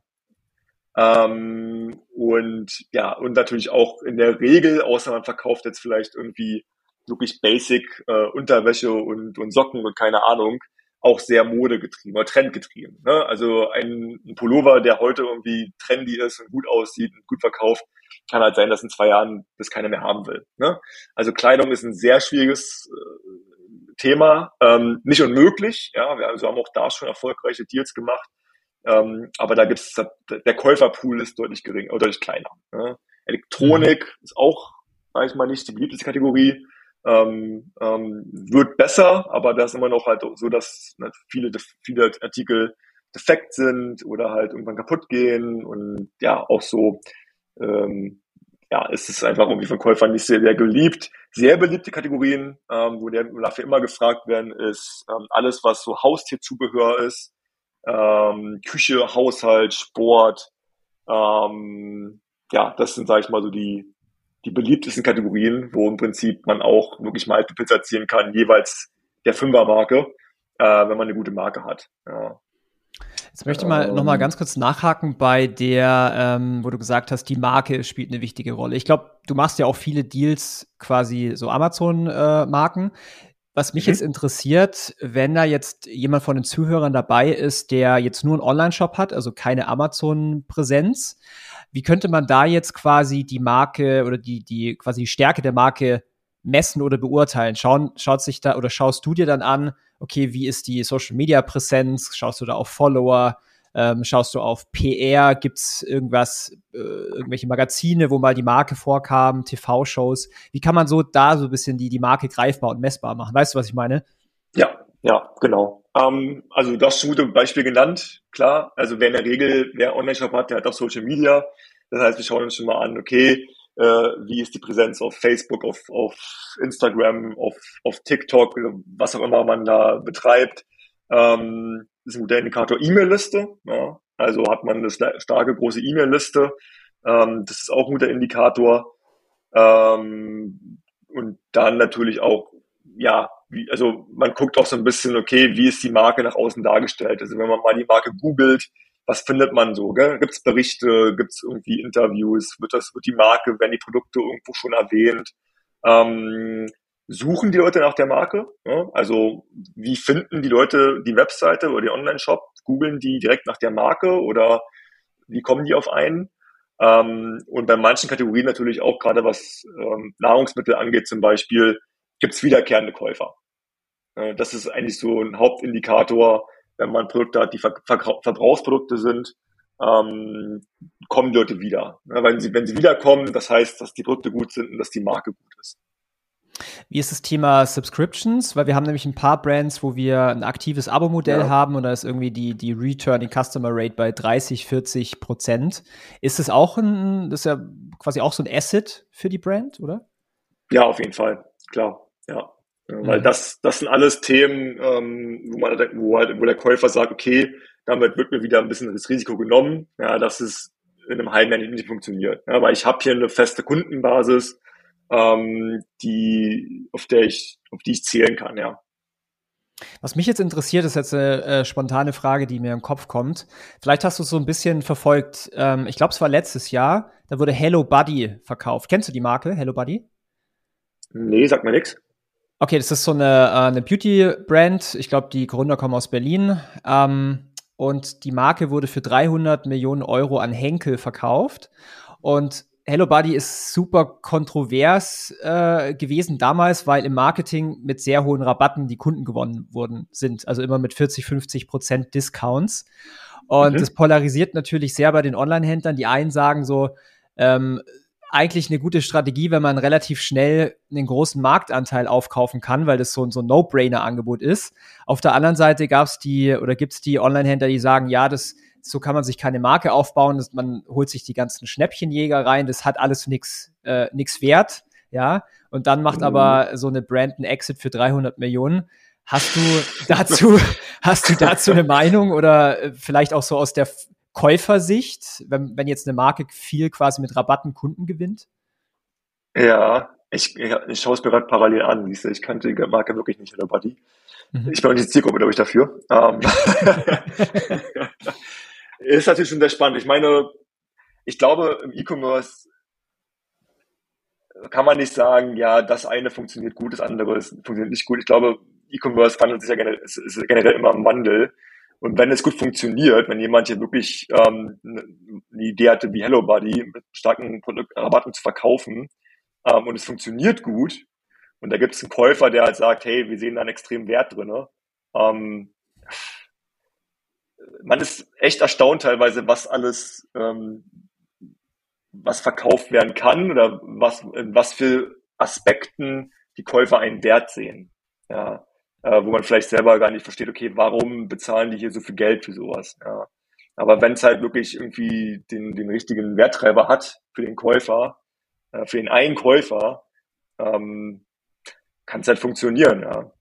S2: Ähm, und ja, und natürlich auch in der Regel, außer man verkauft jetzt vielleicht irgendwie wirklich basic äh, Unterwäsche und, und Socken und keine Ahnung, auch sehr modegetrieben oder trendgetrieben. Ne? Also ein, ein Pullover, der heute irgendwie trendy ist und gut aussieht und gut verkauft, kann halt sein, dass in zwei Jahren das keiner mehr haben will. Ne? Also Kleidung ist ein sehr schwieriges äh, Thema, ähm, nicht unmöglich. Ja, wir also haben auch da schon erfolgreiche Deals gemacht, ähm, aber da gibt's der Käuferpool ist deutlich geringer, oder deutlich kleiner. Ne? Elektronik mhm. ist auch, sag ich mal, nicht die beliebteste Kategorie. Ähm, ähm, wird besser, aber da ist immer noch halt so, dass ne, viele, viele Artikel defekt sind oder halt irgendwann kaputt gehen und ja, auch so ähm, ja, ist es einfach irgendwie von Käufern nicht sehr, sehr geliebt. Sehr beliebte Kategorien, ähm, wo, der, dafür immer gefragt werden, ist ähm, alles, was so Haustierzubehör ist, ähm, Küche, Haushalt, Sport. Ähm, ja, das sind, sage ich mal, so die, die beliebtesten Kategorien, wo im Prinzip man auch wirklich mal Pizza ziehen kann, jeweils der Fünfermarke, äh, wenn man eine gute Marke hat. Ja.
S1: Jetzt möchte ich mal ähm, noch mal ganz kurz nachhaken bei der, ähm, wo du gesagt hast, die Marke spielt eine wichtige Rolle. Ich glaube, du machst ja auch viele Deals quasi so Amazon-Marken. Äh, Was mich mhm. jetzt interessiert, wenn da jetzt jemand von den Zuhörern dabei ist, der jetzt nur einen Online-Shop hat, also keine Amazon-Präsenz, wie könnte man da jetzt quasi die Marke oder die, die quasi die Stärke der Marke messen oder beurteilen? Schauen, schaut sich da oder schaust du dir dann an, okay, wie ist die Social Media Präsenz? Schaust du da auf Follower? Ähm, schaust du auf PR? Gibt es irgendwas, äh, irgendwelche Magazine, wo mal die Marke vorkam, TV-Shows? Wie kann man so da so ein bisschen die, die Marke greifbar und messbar machen? Weißt du, was ich meine?
S2: Ja, ja, genau. Ähm, also schon gute Beispiel genannt, klar. Also wer in der Regel, wer Online-Shop hat, der hat auch Social Media. Das heißt, wir schauen uns schon mal an, okay, äh, wie ist die Präsenz auf Facebook, auf, auf Instagram, auf, auf TikTok, was auch immer man da betreibt. Ähm, ist ein guter Indikator E-Mail-Liste. Ja. Also hat man eine starke, große E-Mail-Liste. Ähm, das ist auch ein guter Indikator. Ähm, und dann natürlich auch, ja, wie, also man guckt auch so ein bisschen, okay, wie ist die Marke nach außen dargestellt? Also wenn man mal die Marke googelt, was findet man so? Gibt es Berichte, gibt es irgendwie Interviews, wird das, wird die Marke, werden die Produkte irgendwo schon erwähnt? Ähm, suchen die Leute nach der Marke? Ja? Also wie finden die Leute die Webseite oder den Online-Shop? Googeln die direkt nach der Marke oder wie kommen die auf einen? Ähm, und bei manchen Kategorien natürlich auch gerade was ähm, Nahrungsmittel angeht zum Beispiel, gibt es wiederkehrende Käufer. Äh, das ist eigentlich so ein Hauptindikator, wenn man Produkte hat, die Ver Verbrauchsprodukte sind, ähm, kommen die Leute wieder. Ja, wenn, sie, wenn sie wiederkommen, das heißt, dass die Produkte gut sind und dass die Marke gut ist.
S1: Wie ist das Thema Subscriptions? Weil wir haben nämlich ein paar Brands, wo wir ein aktives Abo-Modell ja. haben und da ist irgendwie die, die Returning Customer Rate bei 30, 40 Prozent. Ist das auch ein, das ist ja quasi auch so ein Asset für die Brand, oder?
S2: Ja, auf jeden Fall. Klar. Ja. Ja, weil mhm. das, das sind alles Themen, ähm, wo man wo, halt, wo der Käufer sagt, okay, damit wird mir wieder ein bisschen das Risiko genommen, ja, dass es in einem halben Jahr nicht, nicht funktioniert. Ja, weil ich habe hier eine feste Kundenbasis, ähm, die, auf der ich, auf die ich zählen kann, ja.
S1: Was mich jetzt interessiert, ist jetzt eine äh, spontane Frage, die mir im Kopf kommt. Vielleicht hast du es so ein bisschen verfolgt. Ähm, ich glaube, es war letztes Jahr. Da wurde Hello Buddy verkauft. Kennst du die Marke Hello Buddy?
S2: Nee, sag mir nix.
S1: Okay, das ist so eine, äh, eine Beauty-Brand. Ich glaube, die Gründer kommen aus Berlin. Ähm, und die Marke wurde für 300 Millionen Euro an Henkel verkauft. Und Hello Buddy ist super kontrovers äh, gewesen damals, weil im Marketing mit sehr hohen Rabatten die Kunden gewonnen wurden sind. Also immer mit 40, 50 Prozent Discounts. Und mhm. das polarisiert natürlich sehr bei den Online-Händlern. Die einen sagen so, ähm, eigentlich eine gute Strategie, wenn man relativ schnell einen großen Marktanteil aufkaufen kann, weil das so, so ein No-Brainer-Angebot ist. Auf der anderen Seite gab es die oder gibt es die Online-Händler, die sagen, ja, das so kann man sich keine Marke aufbauen, das, man holt sich die ganzen Schnäppchenjäger rein, das hat alles nichts äh, nix wert, ja. Und dann macht mhm. aber so eine Brand einen Exit für 300 Millionen. Hast du dazu, hast du dazu eine Meinung oder äh, vielleicht auch so aus der Käufersicht, wenn, wenn jetzt eine Marke viel quasi mit Rabatten Kunden gewinnt?
S2: Ja, ich, ich schaue es mir gerade parallel an. Ich kannte die Marke wirklich nicht, Hello Buddy. Mhm. Ich bin auch nicht die Zielgruppe, glaube ich, dafür. Ähm, ist natürlich schon sehr spannend. Ich meine, ich glaube, im E-Commerce kann man nicht sagen, ja, das eine funktioniert gut, das andere funktioniert nicht gut. Ich glaube, E-Commerce wandelt sich ja generell, ist, ist generell immer im Wandel. Und wenn es gut funktioniert, wenn jemand hier wirklich ähm, eine Idee hatte, wie Hello Buddy mit starken Produktrabatten zu verkaufen ähm, und es funktioniert gut und da gibt es einen Käufer, der halt sagt, hey, wir sehen da einen extremen Wert drin. Ähm, man ist echt erstaunt teilweise, was alles, ähm, was verkauft werden kann oder was, in was für Aspekten die Käufer einen Wert sehen. Ja äh, wo man vielleicht selber gar nicht versteht, okay, warum bezahlen die hier so viel Geld für sowas? Ja. Aber wenn es halt wirklich irgendwie den, den richtigen Werttreiber hat für den Käufer, äh, für den einen Käufer, ähm, kann es halt funktionieren, ja.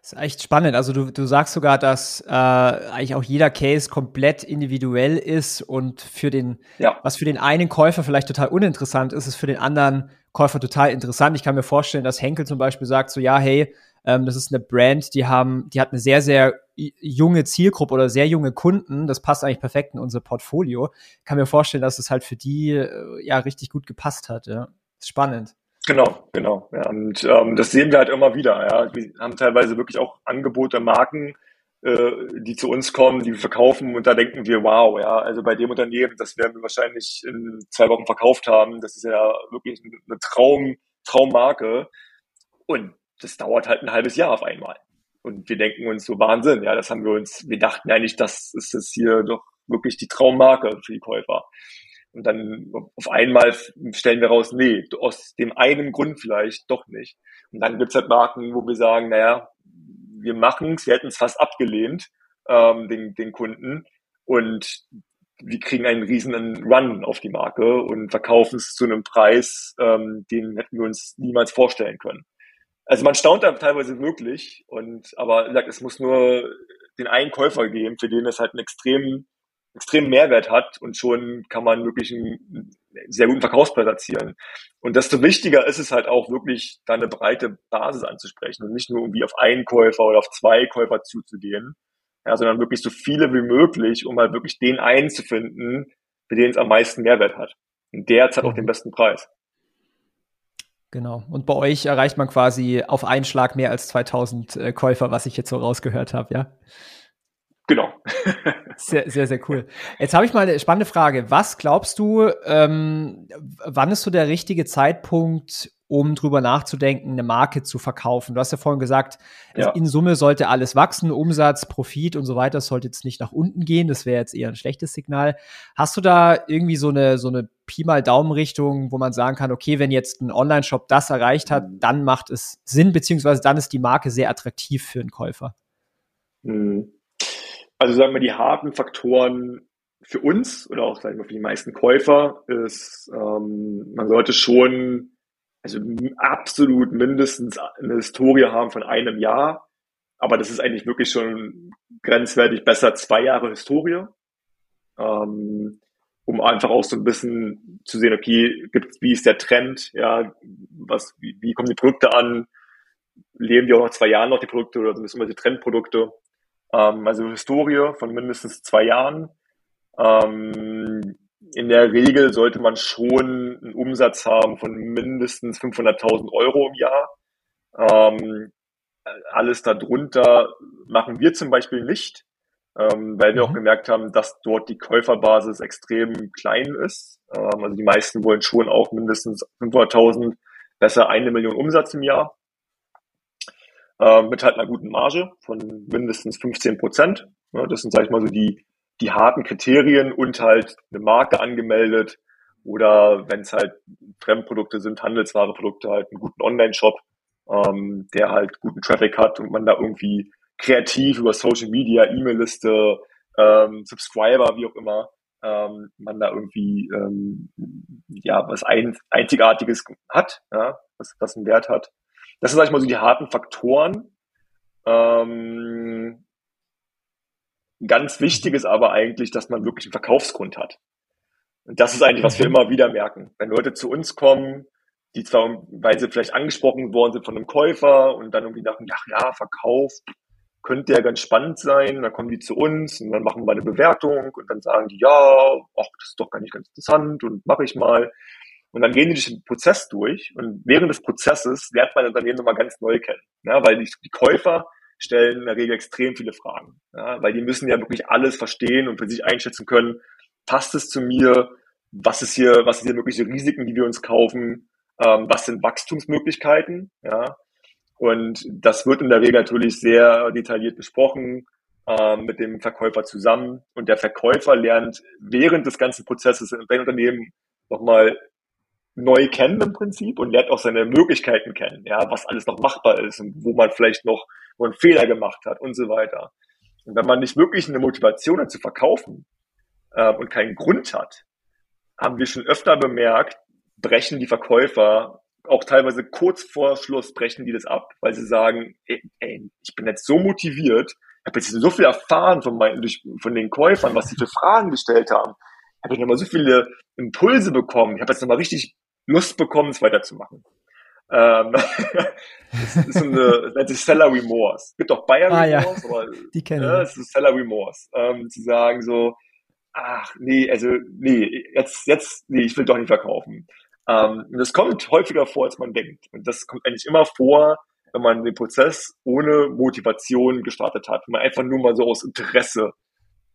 S1: Das ist echt spannend. Also du, du sagst sogar, dass äh, eigentlich auch jeder Case komplett individuell ist und für den, ja. was für den einen Käufer vielleicht total uninteressant ist, ist für den anderen Käufer total interessant. Ich kann mir vorstellen, dass Henkel zum Beispiel sagt so, ja, hey, ähm, das ist eine Brand, die haben, die hat eine sehr, sehr junge Zielgruppe oder sehr junge Kunden. Das passt eigentlich perfekt in unser Portfolio. Kann mir vorstellen, dass es halt für die äh, ja richtig gut gepasst hat. Ja, spannend.
S2: Genau, genau. Ja, und ähm, das sehen wir halt immer wieder. Ja. Wir haben teilweise wirklich auch Angebote, Marken, äh, die zu uns kommen, die wir verkaufen und da denken wir, wow, ja, also bei dem Unternehmen, das werden wir wahrscheinlich in zwei Wochen verkauft haben. Das ist ja wirklich eine Traum, Traummarke. Und das dauert halt ein halbes Jahr auf einmal. Und wir denken uns so Wahnsinn, ja, das haben wir uns, wir dachten nicht, das ist es hier doch wirklich die Traummarke für die Käufer. Und dann auf einmal stellen wir raus, nee, aus dem einen Grund vielleicht doch nicht. Und dann gibt's halt Marken, wo wir sagen, naja, wir machen's, wir hätten es fast abgelehnt, ähm, den, den Kunden. Und wir kriegen einen riesen Run auf die Marke und verkaufen es zu einem Preis, ähm, den hätten wir uns niemals vorstellen können. Also man staunt da teilweise wirklich und aber es muss nur den einen Käufer geben, für den es halt einen extremen extremen Mehrwert hat und schon kann man wirklich einen sehr guten Verkaufspreis erzielen. Und desto wichtiger ist es halt auch wirklich, da eine breite Basis anzusprechen und nicht nur irgendwie auf einen Käufer oder auf zwei Käufer zuzugehen, ja, sondern wirklich so viele wie möglich, um halt wirklich den einen zu finden, für den es am meisten Mehrwert hat. Und der hat auch den besten Preis.
S1: Genau. Und bei euch erreicht man quasi auf einen Schlag mehr als 2000 äh, Käufer, was ich jetzt so rausgehört habe, ja?
S2: Genau.
S1: sehr, sehr, sehr cool. Jetzt habe ich mal eine spannende Frage. Was glaubst du, ähm, wann ist so der richtige Zeitpunkt, um drüber nachzudenken, eine Marke zu verkaufen? Du hast ja vorhin gesagt, ja. in Summe sollte alles wachsen, Umsatz, Profit und so weiter, sollte jetzt nicht nach unten gehen. Das wäre jetzt eher ein schlechtes Signal. Hast du da irgendwie so eine, so eine Pi mal Daumen-Richtung, wo man sagen kann, okay, wenn jetzt ein Online-Shop das erreicht hat, mhm. dann macht es Sinn, beziehungsweise dann ist die Marke sehr attraktiv für einen Käufer?
S2: Mhm. Also sagen wir, die harten Faktoren für uns oder auch sagen wir für die meisten Käufer ist, ähm, man sollte schon also absolut mindestens eine Historie haben von einem Jahr. Aber das ist eigentlich wirklich schon grenzwertig besser zwei Jahre Historie. Ähm, um einfach auch so ein bisschen zu sehen, okay, gibt's, wie ist der Trend, ja, was, wie, wie kommen die Produkte an, leben die auch nach zwei Jahren noch die Produkte oder sind das immer die Trendprodukte? Ähm, also Historie von mindestens zwei Jahren. Ähm, in der Regel sollte man schon einen Umsatz haben von mindestens 500.000 Euro im Jahr. Ähm, alles darunter machen wir zum Beispiel nicht, ähm, weil wir mhm. auch gemerkt haben, dass dort die Käuferbasis extrem klein ist. Ähm, also die meisten wollen schon auch mindestens 500.000, besser eine Million Umsatz im Jahr äh, mit halt einer guten Marge von mindestens 15 Prozent. Ja, das sind, sag ich mal, so die, die harten Kriterien und halt eine Marke angemeldet oder wenn es halt Fremdprodukte sind, Handelswareprodukte, halt einen guten Online-Shop, ähm, der halt guten Traffic hat und man da irgendwie kreativ über Social Media, E-Mail-Liste, ähm, Subscriber, wie auch immer, ähm, man da irgendwie ähm, ja was ein, Einzigartiges hat, ja, was, was einen Wert hat. Das sind, sag ich mal, so die harten Faktoren. Ähm, ganz wichtig ist aber eigentlich, dass man wirklich einen Verkaufsgrund hat. Und das ist eigentlich, was wir mhm. immer wieder merken. Wenn Leute zu uns kommen, die zwar, weil sie vielleicht angesprochen worden sind von einem Käufer und dann irgendwie dachten, ach ja, Verkauf könnte ja ganz spannend sein, dann kommen die zu uns und dann machen wir eine Bewertung und dann sagen die, ja, ach, das ist doch gar nicht ganz interessant und mache ich mal. Und dann gehen die durch den Prozess durch und während des Prozesses lernt man das Unternehmen nochmal ganz neu kennen. Ja, weil die, die, Käufer stellen in der Regel extrem viele Fragen. Ja, weil die müssen ja wirklich alles verstehen und für sich einschätzen können, passt es zu mir, was ist hier, was sind hier mögliche Risiken, die wir uns kaufen, ähm, was sind Wachstumsmöglichkeiten, ja. Und das wird in der Regel natürlich sehr detailliert besprochen ähm, mit dem Verkäufer zusammen. Und der Verkäufer lernt während des ganzen Prozesses deinem Unternehmen nochmal neu kennen im Prinzip und lernt auch seine Möglichkeiten kennen, ja, was alles noch machbar ist und wo man vielleicht noch wo einen Fehler gemacht hat und so weiter. Und wenn man nicht wirklich eine Motivation hat zu verkaufen äh, und keinen Grund hat, haben wir schon öfter bemerkt, brechen die Verkäufer auch teilweise kurz vor Schluss brechen die das ab, weil sie sagen, ey, ey ich bin jetzt so motiviert, ich habe jetzt so viel erfahren von, meinen, durch, von den Käufern, was sie für Fragen gestellt haben. Ich habe nochmal so viele Impulse bekommen. Ich habe jetzt nochmal richtig Lust bekommen, es weiterzumachen. Ähm, das ist eine, nennt sich Seller Remorse. Es gibt auch Buyer ah, Remorse,
S1: ja.
S2: aber
S1: die kennen
S2: ja, es ist Seller Remorse. Ähm, zu sagen so, ach nee, also nee, jetzt, jetzt, nee, ich will doch nicht verkaufen. Ähm, und das kommt häufiger vor, als man denkt. Und das kommt eigentlich immer vor, wenn man den Prozess ohne Motivation gestartet hat. Wenn man einfach nur mal so aus Interesse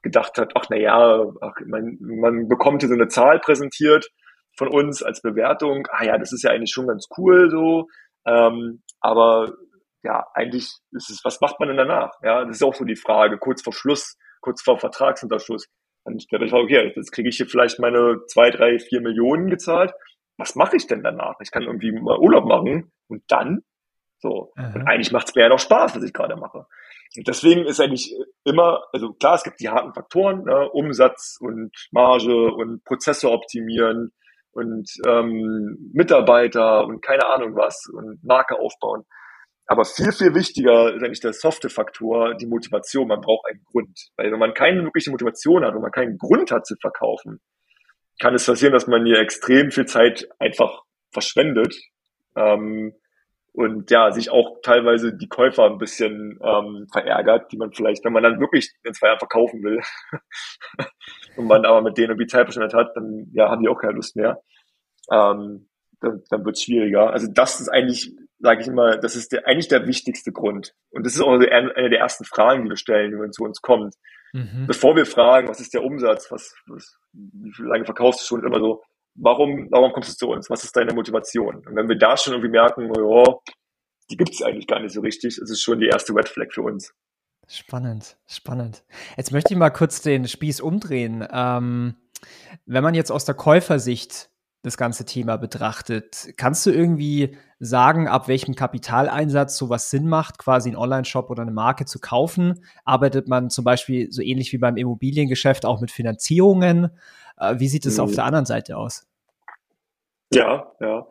S2: gedacht hat, ach na ja, ach, man, man bekommt hier so eine Zahl präsentiert von uns als Bewertung. Ah ja, das ist ja eigentlich schon ganz cool so. Ähm, aber ja, eigentlich ist es, was macht man denn danach? Ja, das ist auch so die Frage, kurz vor Schluss, kurz vor Vertragsunterschluss. Dann stellt euch okay, jetzt kriege ich hier vielleicht meine zwei, drei, vier Millionen gezahlt was mache ich denn danach? Ich kann irgendwie mal Urlaub machen und dann so. Aha. Und eigentlich macht es mir ja noch Spaß, was ich gerade mache. Und deswegen ist eigentlich immer, also klar, es gibt die harten Faktoren, ne, Umsatz und Marge und Prozesse optimieren und ähm, Mitarbeiter und keine Ahnung was und Marke aufbauen. Aber viel, viel wichtiger ist eigentlich der softe Faktor, die Motivation. Man braucht einen Grund. Weil wenn man keine wirkliche Motivation hat und man keinen Grund hat zu verkaufen, kann es passieren, dass man hier extrem viel Zeit einfach verschwendet ähm, und ja, sich auch teilweise die Käufer ein bisschen ähm, verärgert, die man vielleicht, wenn man dann wirklich in zwei Jahren verkaufen will und man aber mit denen irgendwie Zeit verschwendet hat, dann ja, haben die auch keine Lust mehr. Ähm, dann, dann wird es schwieriger. Also das ist eigentlich, sage ich immer, das ist der, eigentlich der wichtigste Grund. Und das ist auch eine der ersten Fragen, die wir stellen, wenn man zu uns kommt. Mhm. Bevor wir fragen, was ist der Umsatz, was, was, wie lange verkaufst du schon, immer so, warum, warum kommst du zu uns? Was ist deine Motivation? Und wenn wir da schon irgendwie merken, oh, die gibt es eigentlich gar nicht so richtig, ist es schon die erste Red Flag für uns.
S1: Spannend, spannend. Jetzt möchte ich mal kurz den Spieß umdrehen. Ähm, wenn man jetzt aus der Käufersicht das ganze Thema betrachtet. Kannst du irgendwie sagen, ab welchem Kapitaleinsatz sowas Sinn macht, quasi einen Online-Shop oder eine Marke zu kaufen? Arbeitet man zum Beispiel so ähnlich wie beim Immobiliengeschäft auch mit Finanzierungen? Äh, wie sieht es mhm. auf der anderen Seite aus?
S2: Ja, ja.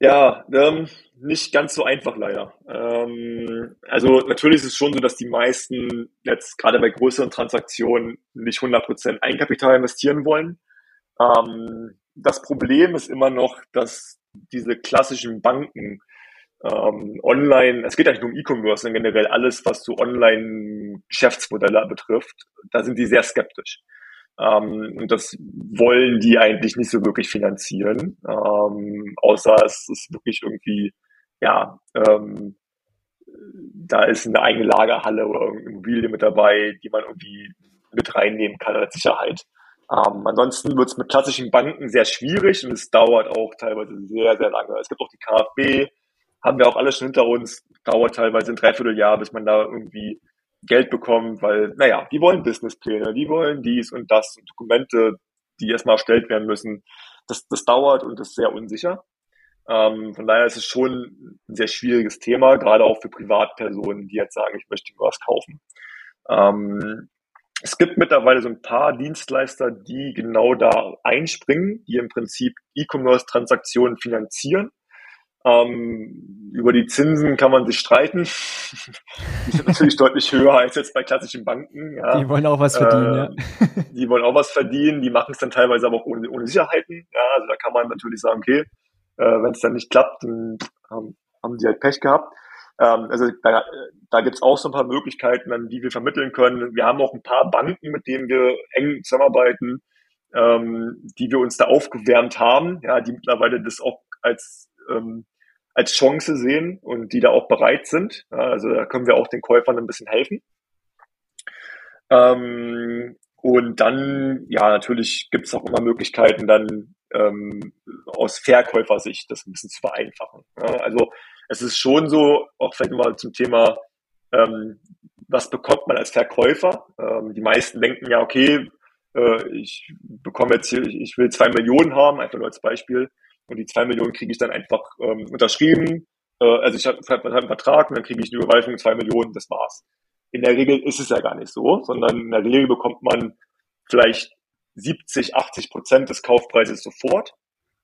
S2: Ja, ähm, nicht ganz so einfach leider. Ähm, also natürlich ist es schon so, dass die meisten jetzt gerade bei größeren Transaktionen nicht 100% Eigenkapital investieren wollen. Ähm, das Problem ist immer noch, dass diese klassischen Banken ähm, online, es geht eigentlich nur um E-Commerce, sondern generell alles, was so Online-Geschäftsmodelle betrifft, da sind die sehr skeptisch. Ähm, und das wollen die eigentlich nicht so wirklich finanzieren, ähm, außer es ist wirklich irgendwie, ja, ähm, da ist eine eigene Lagerhalle oder irgendeine Immobilie mit dabei, die man irgendwie mit reinnehmen kann als Sicherheit. Ähm, ansonsten wird es mit klassischen Banken sehr schwierig und es dauert auch teilweise sehr, sehr lange. Es gibt auch die KfB, haben wir auch alles schon hinter uns, dauert teilweise ein Dreivierteljahr, bis man da irgendwie Geld bekommt, weil, naja, die wollen Businesspläne, die wollen dies und das und Dokumente, die erstmal erstellt werden müssen. Das, das dauert und ist sehr unsicher. Ähm, von daher ist es schon ein sehr schwieriges Thema, gerade auch für Privatpersonen, die jetzt sagen, ich möchte mir was kaufen. Ähm, es gibt mittlerweile so ein paar Dienstleister, die genau da einspringen, die im Prinzip E-Commerce-Transaktionen finanzieren. Ähm, über die Zinsen kann man sich streiten. die sind natürlich deutlich höher als jetzt bei klassischen Banken.
S1: Ja. Die wollen auch was verdienen, äh,
S2: ja. Die wollen auch was verdienen, die machen es dann teilweise aber auch ohne, ohne Sicherheiten. Ja, also da kann man natürlich sagen, okay, äh, wenn es dann nicht klappt, dann ähm, haben die halt Pech gehabt. Ähm, also da, da gibt es auch so ein paar Möglichkeiten, an die wir vermitteln können. Wir haben auch ein paar Banken, mit denen wir eng zusammenarbeiten, ähm, die wir uns da aufgewärmt haben, ja, die mittlerweile das auch als ähm, als Chance sehen und die da auch bereit sind. Ja, also da können wir auch den Käufern ein bisschen helfen. Ähm, und dann, ja, natürlich gibt es auch immer Möglichkeiten, dann ähm, aus Verkäufersicht das ein bisschen zu vereinfachen. Ja, also es ist schon so, auch vielleicht mal zum Thema, ähm, was bekommt man als Verkäufer? Ähm, die meisten denken ja, okay, äh, ich bekomme jetzt hier, ich, ich, will zwei Millionen haben, einfach nur als Beispiel, und die zwei Millionen kriege ich dann einfach ähm, unterschrieben. Äh, also ich habe hab einen Vertrag und dann kriege ich eine Überweisung zwei Millionen, das war's. In der Regel ist es ja gar nicht so, sondern in der Regel bekommt man vielleicht 70, 80 Prozent des Kaufpreises sofort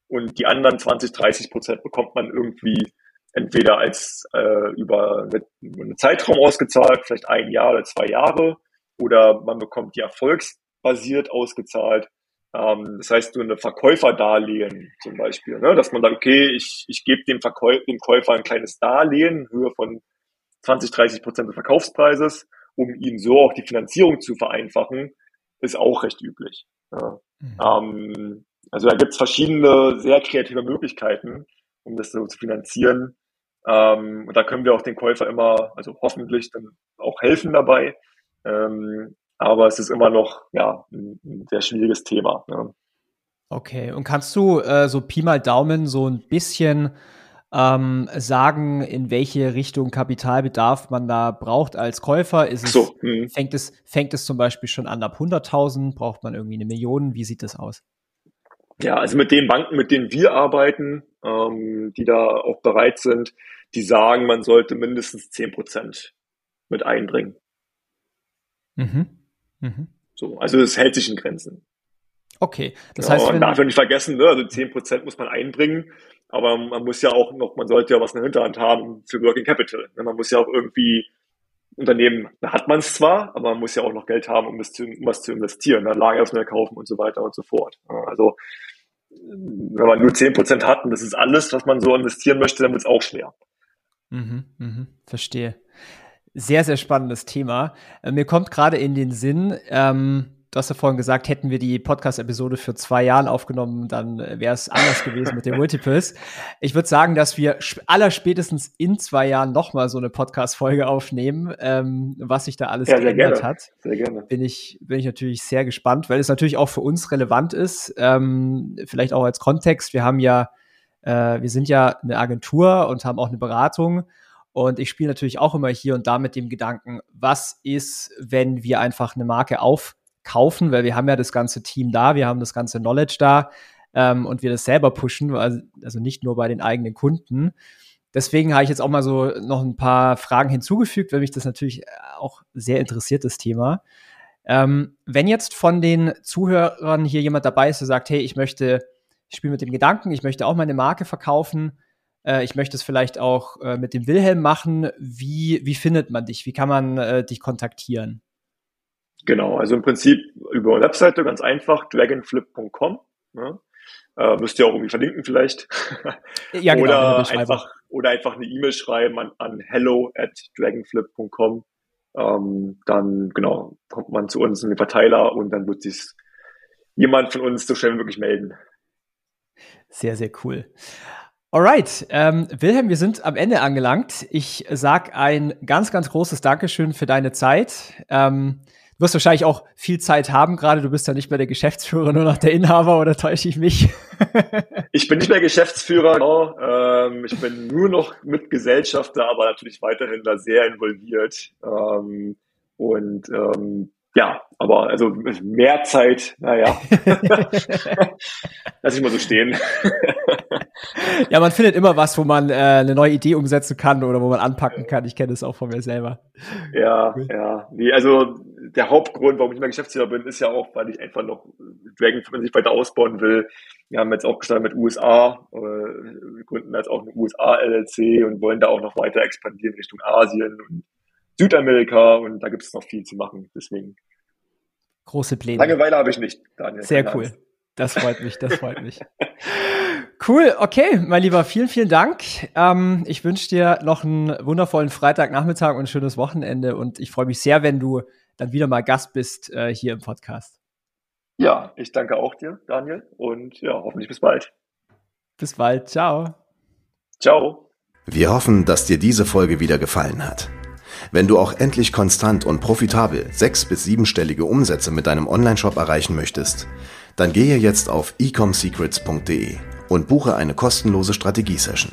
S2: und die anderen 20, 30 Prozent bekommt man irgendwie entweder als äh, über einen Zeitraum ausgezahlt, vielleicht ein Jahr oder zwei Jahre, oder man bekommt die erfolgsbasiert ausgezahlt. Ähm, das heißt, nur eine Verkäuferdarlehen zum Beispiel, ne? dass man sagt, okay, ich, ich gebe dem, dem Käufer ein kleines Darlehen, Höhe von 20, 30 Prozent des Verkaufspreises, um ihm so auch die Finanzierung zu vereinfachen, ist auch recht üblich. Ja. Mhm. Ähm, also da gibt es verschiedene sehr kreative Möglichkeiten, um das so zu finanzieren. Ähm, und da können wir auch den Käufer immer, also hoffentlich dann auch helfen dabei. Ähm, aber es ist immer noch ja, ein, ein sehr schwieriges Thema. Ne?
S1: Okay, und kannst du äh, so Pi mal Daumen so ein bisschen ähm, sagen, in welche Richtung Kapitalbedarf man da braucht als Käufer? Ist es, so, hm. fängt, es, fängt es zum Beispiel schon an ab 100.000? Braucht man irgendwie eine Million? Wie sieht das aus?
S2: Ja, also mit den Banken, mit denen wir arbeiten, ähm, die da auch bereit sind, die sagen, man sollte mindestens 10 Prozent mit einbringen. Mhm. Mhm. So, also es hält sich in Grenzen.
S1: Okay,
S2: das ja, heißt, man darf ja nicht vergessen, ne, also 10 Prozent muss man einbringen, aber man muss ja auch noch, man sollte ja was in der Hinterhand haben für Working Capital. Ne, man muss ja auch irgendwie Unternehmen, da hat man es zwar, aber man muss ja auch noch Geld haben, um, das zu, um was zu investieren, dann ne, Lager kaufen und so weiter und so fort. Also wenn man nur 10% hat und das ist alles, was man so investieren möchte, dann wird es auch schwer.
S1: Mhm, mhm, verstehe. Sehr, sehr spannendes Thema. Äh, mir kommt gerade in den Sinn, ähm, du hast ja vorhin gesagt, hätten wir die Podcast-Episode für zwei Jahren aufgenommen, dann wäre es anders gewesen mit den Multiples. Ich würde sagen, dass wir allerspätestens in zwei Jahren nochmal so eine Podcast-Folge aufnehmen, ähm, was sich da alles ja, geändert gerne. hat. Sehr gerne. Bin ich, bin ich natürlich sehr gespannt, weil es natürlich auch für uns relevant ist. Ähm, vielleicht auch als Kontext. Wir haben ja, äh, wir sind ja eine Agentur und haben auch eine Beratung. Und ich spiele natürlich auch immer hier und da mit dem Gedanken, was ist, wenn wir einfach eine Marke auf kaufen, weil wir haben ja das ganze Team da, wir haben das ganze Knowledge da ähm, und wir das selber pushen, also, nicht nur bei den eigenen Kunden. Deswegen habe ich jetzt auch mal so noch ein paar Fragen hinzugefügt, weil mich das natürlich auch sehr interessiert, das Thema. Ähm, wenn jetzt von den Zuhörern hier jemand dabei ist, der sagt, hey, ich möchte, ich spiele mit dem Gedanken, ich möchte auch meine Marke verkaufen, äh, ich möchte es vielleicht auch äh, mit dem Wilhelm machen, wie, wie findet man dich? Wie kann man äh, dich kontaktieren?
S2: Genau, also im Prinzip über eine Webseite, ganz einfach, dragonflip.com. Ne? Äh, müsst ihr auch irgendwie verlinken vielleicht. Ja, genau, oder, einfach, oder einfach eine E-Mail schreiben an, an hello at dragonflip.com. Ähm, dann genau kommt man zu uns in den Verteiler und dann wird sich jemand von uns so schnell wie möglich melden.
S1: Sehr, sehr cool. Alright, ähm, Wilhelm, wir sind am Ende angelangt. Ich sag ein ganz, ganz großes Dankeschön für deine Zeit. Ähm, Du wirst wahrscheinlich auch viel Zeit haben gerade. Du bist ja nicht mehr der Geschäftsführer, nur noch der Inhaber oder täusche ich mich?
S2: ich bin nicht mehr Geschäftsführer, genau. Ähm, ich bin nur noch Mitgesellschafter, aber natürlich weiterhin da sehr involviert. Ähm, und ähm, ja, aber also mehr Zeit, naja. Lass ich mal so stehen.
S1: ja, man findet immer was, wo man äh, eine neue Idee umsetzen kann oder wo man anpacken kann. Ich kenne das auch von mir selber.
S2: Ja, cool. ja. Nee, also der Hauptgrund, warum ich mehr Geschäftsführer bin, ist ja auch, weil ich einfach noch Dragon sich weiter ausbauen will. Wir haben jetzt auch gestartet mit USA, äh, wir gründen jetzt auch eine USA LLC und wollen da auch noch weiter expandieren Richtung Asien und Südamerika und da gibt es noch viel zu machen. Deswegen.
S1: Große Pläne.
S2: Langeweile habe ich nicht,
S1: Daniel. Sehr cool. Das freut mich, das freut mich. Cool, okay, mein Lieber, vielen, vielen Dank. Ähm, ich wünsche dir noch einen wundervollen Freitagnachmittag und ein schönes Wochenende und ich freue mich sehr, wenn du dann wieder mal Gast bist äh, hier im Podcast.
S2: Ja, ich danke auch dir, Daniel, und ja, hoffentlich bis bald.
S1: Bis bald, ciao.
S2: Ciao.
S3: Wir hoffen, dass dir diese Folge wieder gefallen hat. Wenn du auch endlich konstant und profitabel sechs- bis siebenstellige Umsätze mit deinem Onlineshop erreichen möchtest, dann gehe jetzt auf ecomsecrets.de und buche eine kostenlose Strategiesession.